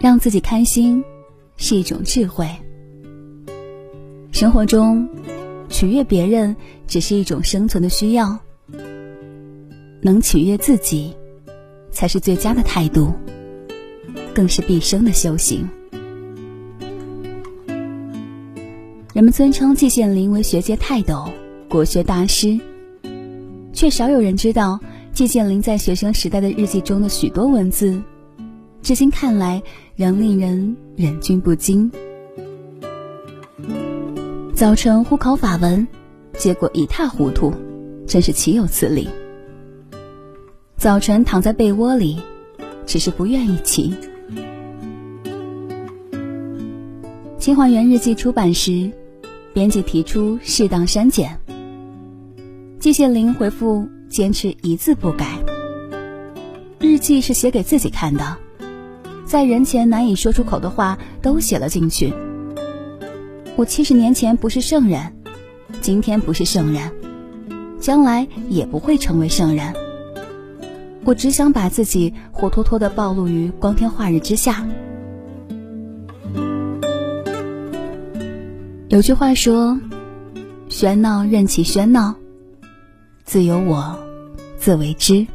让自己开心是一种智慧。生活中，取悦别人只是一种生存的需要，能取悦自己，才是最佳的态度，更是毕生的修行。人们尊称季羡林为学界泰斗、国学大师，却少有人知道季羡林在学生时代的日记中的许多文字，至今看来仍令人忍俊不禁。早晨忽考法文，结果一塌糊涂，真是岂有此理。早晨躺在被窝里，只是不愿意起。清华园日记出版时。编辑提出适当删减，季羡林回复坚持一字不改。日记是写给自己看的，在人前难以说出口的话都写了进去。我七十年前不是圣人，今天不是圣人，将来也不会成为圣人。我只想把自己活脱脱的暴露于光天化日之下。有句话说：“喧闹任其喧闹，自有我自为之。”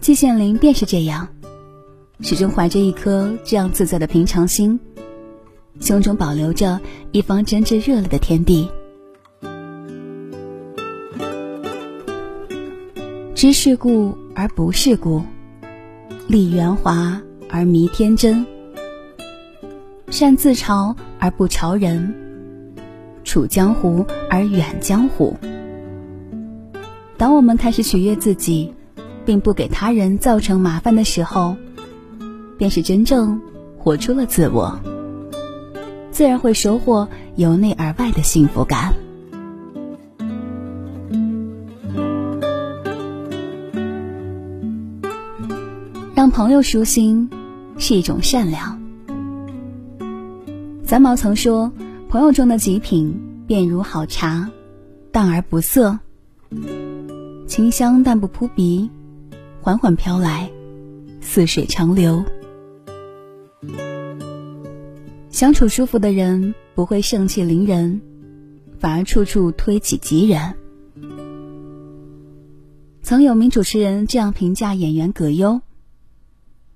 季羡林便是这样，始终怀着一颗这样自在的平常心，胸中保留着一方真挚热烈的天地。知世故而不世故，立圆滑而迷天真。善自嘲而不嘲人，处江湖而远江湖。当我们开始取悦自己，并不给他人造成麻烦的时候，便是真正活出了自我，自然会收获由内而外的幸福感。让朋友舒心，是一种善良。三毛曾说：“朋友中的极品，便如好茶，淡而不涩，清香但不扑鼻，缓缓飘来，似水长流。相处舒服的人，不会盛气凌人，反而处处推己及人。”曾有名主持人这样评价演员葛优：“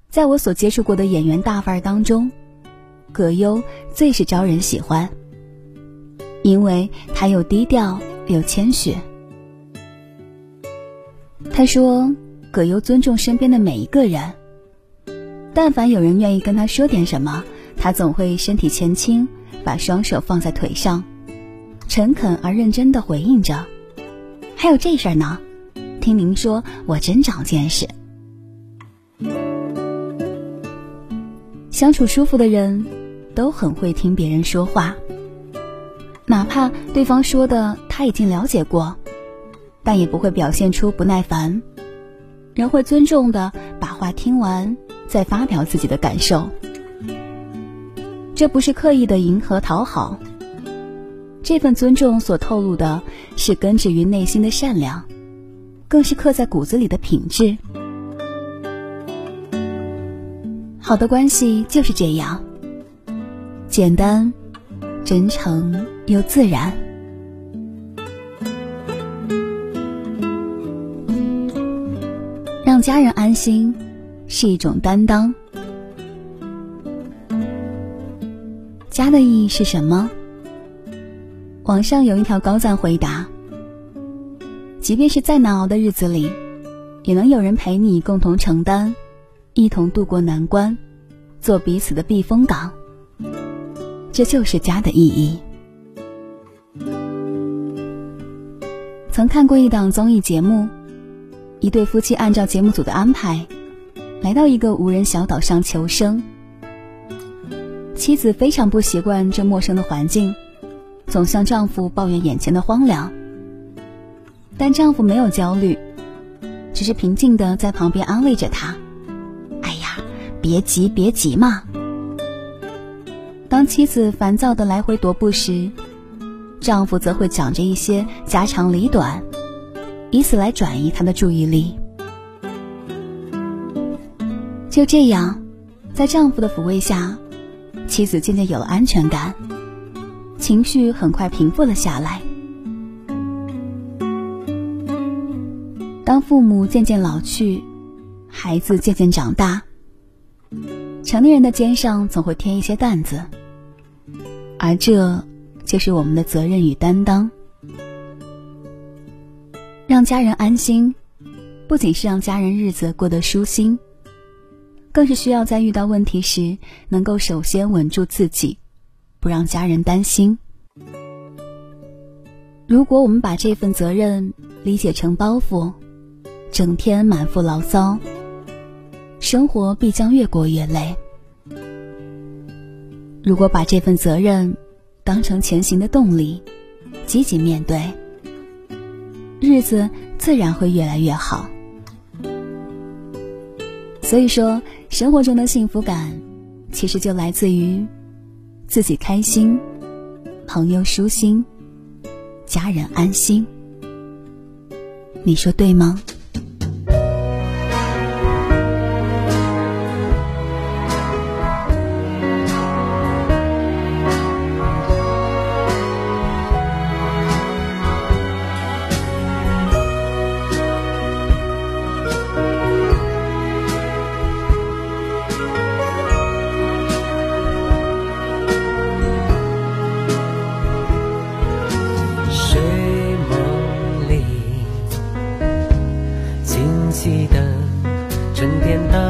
在我所接触过的演员大腕当中。”葛优最是招人喜欢，因为他又低调又谦虚。他说：“葛优尊重身边的每一个人，但凡有人愿意跟他说点什么，他总会身体前倾，把双手放在腿上，诚恳而认真的回应着：‘还有这事儿呢，听您说，我真长见识。’相处舒服的人。”都很会听别人说话，哪怕对方说的他已经了解过，但也不会表现出不耐烦，人会尊重的把话听完，再发表自己的感受。这不是刻意的迎合讨好，这份尊重所透露的是根植于内心的善良，更是刻在骨子里的品质。好的关系就是这样。简单、真诚又自然，家人安心是一种担当。家的意义是什么？网上有一条高赞回答：即便是再难熬的日子里，也能有人陪你共同承担，一同度过难关，做彼此的避风港。这就是家的意义。曾看过一档综艺节目，一对夫妻按照节目组的安排，来到一个无人小岛上求生。妻子非常不习惯这陌生的环境，总向丈夫抱怨眼前的荒凉。但丈夫没有焦虑，只是平静的在旁边安慰着她：“哎呀，别急，别急嘛。”当妻子烦躁的来回踱步时，丈夫则会讲着一些家长里短，以此来转移她的注意力。就这样，在丈夫的抚慰下，妻子渐渐有了安全感，情绪很快平复了下来。当父母渐渐老去，孩子渐渐长大，成年人的肩上总会添一些担子，而这就是我们的责任与担当。让家人安心，不仅是让家人日子过得舒心，更是需要在遇到问题时能够首先稳住自己，不让家人担心。如果我们把这份责任理解成包袱，整天满腹牢骚，生活必将越过越累。如果把这份责任当成前行的动力，积极面对。日子自然会越来越好。所以说，生活中的幸福感，其实就来自于自己开心、朋友舒心、家人安心。你说对吗？的沉淀的。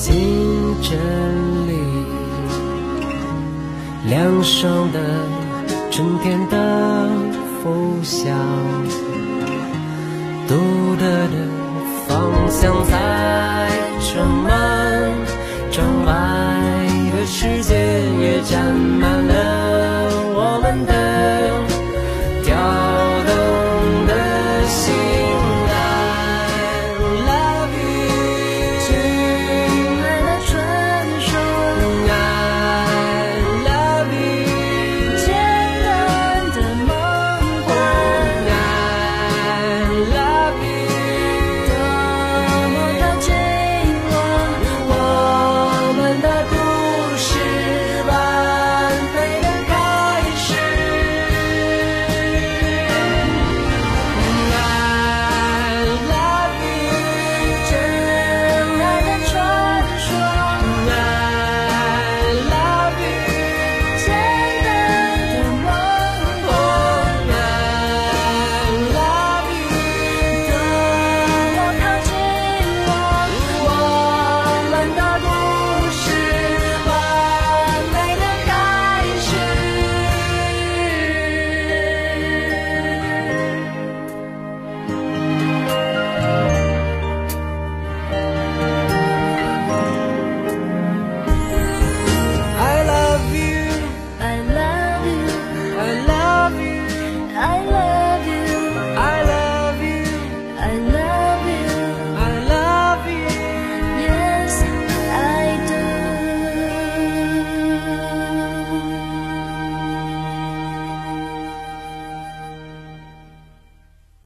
清晨里，凉爽的春天的拂晓，独特的方向在充满，窗外的世界也沾满。